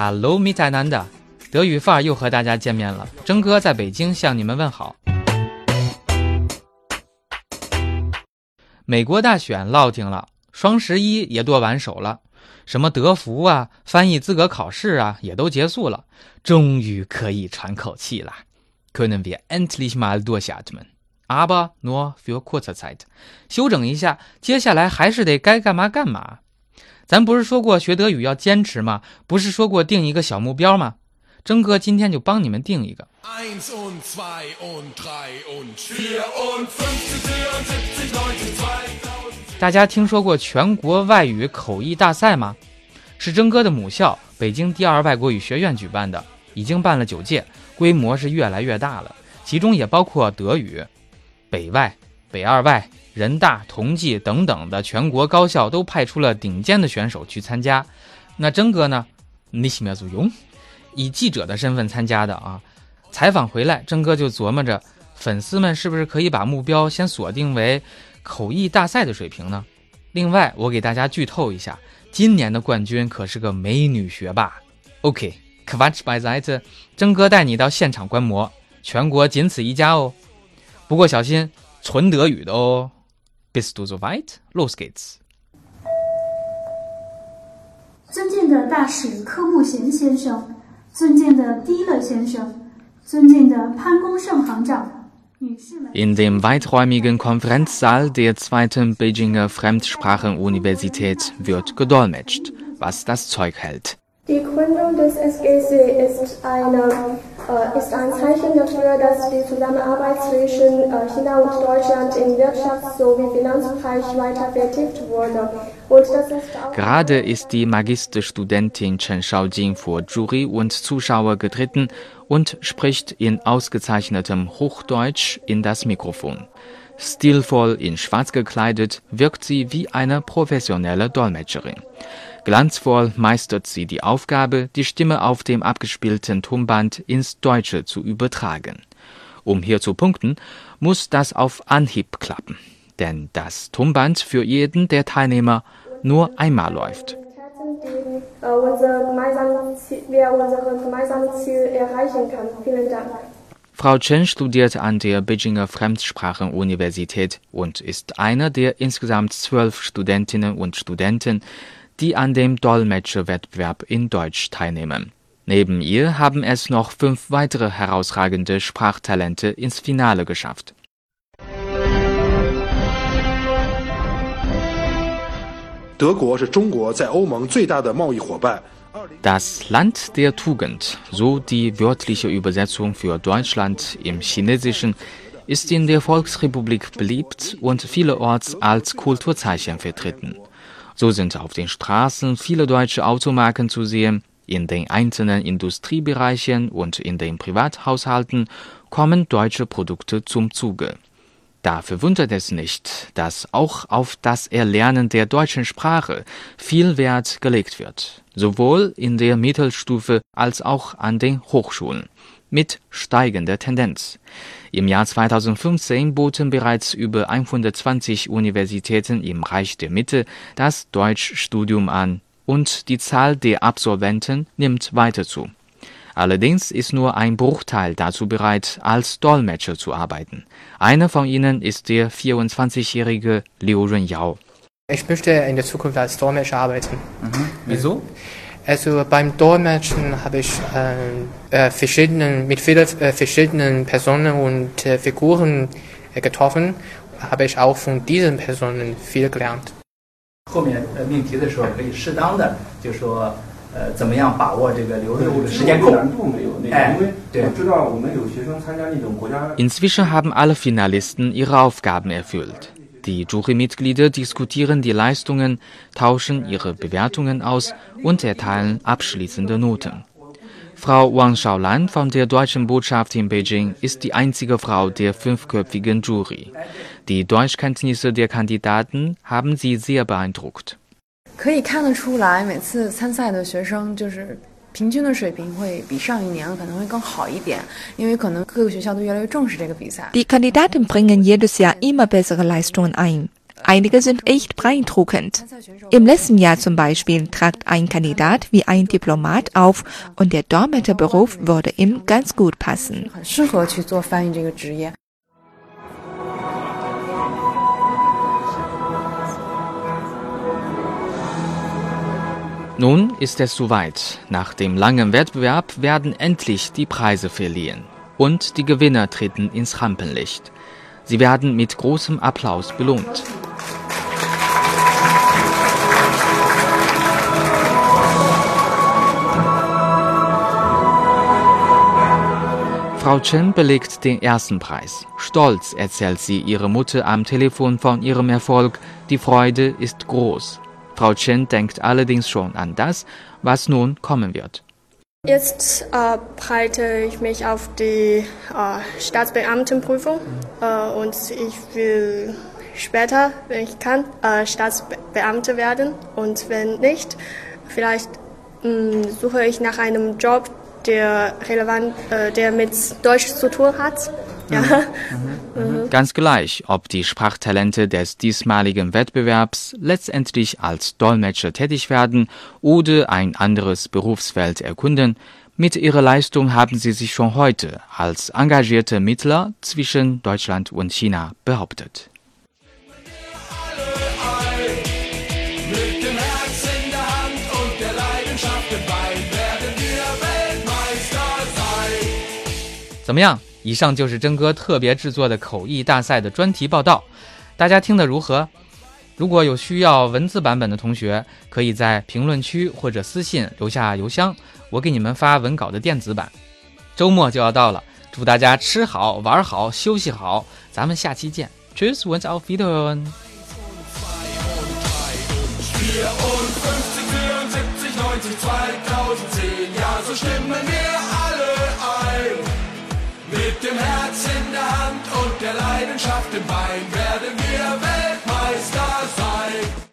Hello, miteinander，德语范儿又和大家见面了。征哥在北京向你们问好。美国大选落定了，双十一也剁完手了，什么德福啊、翻译资格考试啊，也都结束了，终于可以喘口气了。Können wir endlich mal durchatmen? Aber nur für kurze Zeit。休整一下，接下来还是得该干嘛干嘛。咱不是说过学德语要坚持吗？不是说过定一个小目标吗？征哥今天就帮你们定一个。大家听说过全国外语口译大赛吗？是征哥的母校北京第二外国语学院举办的，已经办了九届，规模是越来越大了，其中也包括德语。北外、北二外、人大、同济等等的全国高校都派出了顶尖的选手去参加。那征哥呢？你喜不喜用？以记者的身份参加的啊。采访回来，征哥就琢磨着，粉丝们是不是可以把目标先锁定为口译大赛的水平呢？另外，我给大家剧透一下，今年的冠军可是个美女学霸。OK，Quatsch beiseite，征哥带你到现场观摩，全国仅此一家哦。不过小心，纯德语的哦。Bist du so weit? Los geht's。尊敬的大使柯慕贤先生，尊敬的迪勒先生，尊敬的潘功胜行长，女士们。In dem weiträumigen Konferenzsaal der zweiten Beijinger Fremdsprachenuniversität wird gedolmetscht, was das Zeug hält. Die Gründung des SGC ist, eine, äh, ist ein Zeichen dafür, dass die Zusammenarbeit zwischen äh, China und Deutschland im Wirtschafts- sowie Finanzbereich weiter vertieft wurde. Ist Gerade ist die Magisterstudentin Chen Shaojing vor Jury und Zuschauer getreten und spricht in ausgezeichnetem Hochdeutsch in das Mikrofon. Stilvoll in Schwarz gekleidet wirkt sie wie eine professionelle Dolmetscherin. Glanzvoll meistert sie die Aufgabe, die Stimme auf dem abgespielten Tonband ins Deutsche zu übertragen. Um hier zu punkten, muss das auf Anhieb klappen, denn das Tonband für jeden der Teilnehmer nur einmal läuft. Frau Chen studiert an der Beijinger Fremdsprachenuniversität und ist eine der insgesamt zwölf Studentinnen und Studenten, die an dem Dolmetscherwettbewerb in Deutsch teilnehmen. Neben ihr haben es noch fünf weitere herausragende Sprachtalente ins Finale geschafft. Das Land der Tugend, so die wörtliche Übersetzung für Deutschland im Chinesischen, ist in der Volksrepublik beliebt und vielerorts als Kulturzeichen vertreten. So sind auf den Straßen viele deutsche Automarken zu sehen. In den einzelnen Industriebereichen und in den Privathaushalten kommen deutsche Produkte zum Zuge. Da verwundert es nicht, dass auch auf das Erlernen der deutschen Sprache viel Wert gelegt wird, sowohl in der Mittelstufe als auch an den Hochschulen, mit steigender Tendenz. Im Jahr 2015 boten bereits über 120 Universitäten im Reich der Mitte das Deutschstudium an und die Zahl der Absolventen nimmt weiter zu. Allerdings ist nur ein Bruchteil dazu bereit, als Dolmetscher zu arbeiten. Einer von ihnen ist der 24-jährige Liu Runyao. Ich möchte in der Zukunft als Dolmetscher arbeiten. Mhm. Wieso? Also beim Dolmetschen habe ich äh, äh, verschiedenen, mit vielen äh, verschiedenen Personen und äh, Figuren äh, getroffen, habe ich auch von diesen Personen viel gelernt. 后面呃命题的时候可以适当的就说 呃怎么样把握这个流的这个时间够。难度没有那个，因为我知道我们有学生参加那种国家。Inzwischen haben alle Finalisten ihre Aufgaben erfüllt. Die Jurymitglieder diskutieren die Leistungen, tauschen ihre Bewertungen aus und erteilen abschließende Noten. Frau Wang Shaolan von der deutschen Botschaft in Beijing ist die einzige Frau der fünfköpfigen Jury. Die Deutschkenntnisse der Kandidaten haben sie sehr beeindruckt. 可以看得出来，每次参赛的学生就是平均的水平会比上一年可能会更好一点，因为可能各个学校都越来越重视这个比赛。Die Kandidaten bringen jedes Jahr immer bessere Leistungen ein. Einige sind echt beeindruckend. Im letzten Jahr zum Beispiel trat ein Kandidat wie ein Diplomat auf und der Dolmetscherberuf würde ihm ganz gut passen. Nun ist es soweit. Nach dem langen Wettbewerb werden endlich die Preise verliehen. Und die Gewinner treten ins Rampenlicht. Sie werden mit großem Applaus belohnt. Frau Chen belegt den ersten Preis. Stolz erzählt sie ihrer Mutter am Telefon von ihrem Erfolg. Die Freude ist groß. Frau Chen denkt allerdings schon an das, was nun kommen wird. Jetzt äh, bereite ich mich auf die äh, Staatsbeamtenprüfung äh, und ich will später, wenn ich kann, äh, Staatsbeamte werden und wenn nicht, vielleicht mh, suche ich nach einem Job, der relevant, äh, der mit Deutsch zu tun hat. Ja. Ganz gleich, ob die Sprachtalente des diesmaligen Wettbewerbs letztendlich als Dolmetscher tätig werden oder ein anderes Berufsfeld erkunden, mit ihrer Leistung haben sie sich schon heute als engagierte Mittler zwischen Deutschland und China behauptet. Mit dem Herz in der Hand und der Leidenschaft im Bein werden wir Weltmeister sein. 怎么样？ 以上就是真哥特别制作的口译大赛的专题报道，大家听得如何？如果有需要文字版本的同学，可以在评论区或者私信留下邮箱，我给你们发文稿的电子版。周末就要到了，祝大家吃好玩好休息好，咱们下期见，Tschüss und auf Wiederhören。dem Herz in der Hand und der Leidenschaft im Bein werden wir Weltmeister sein.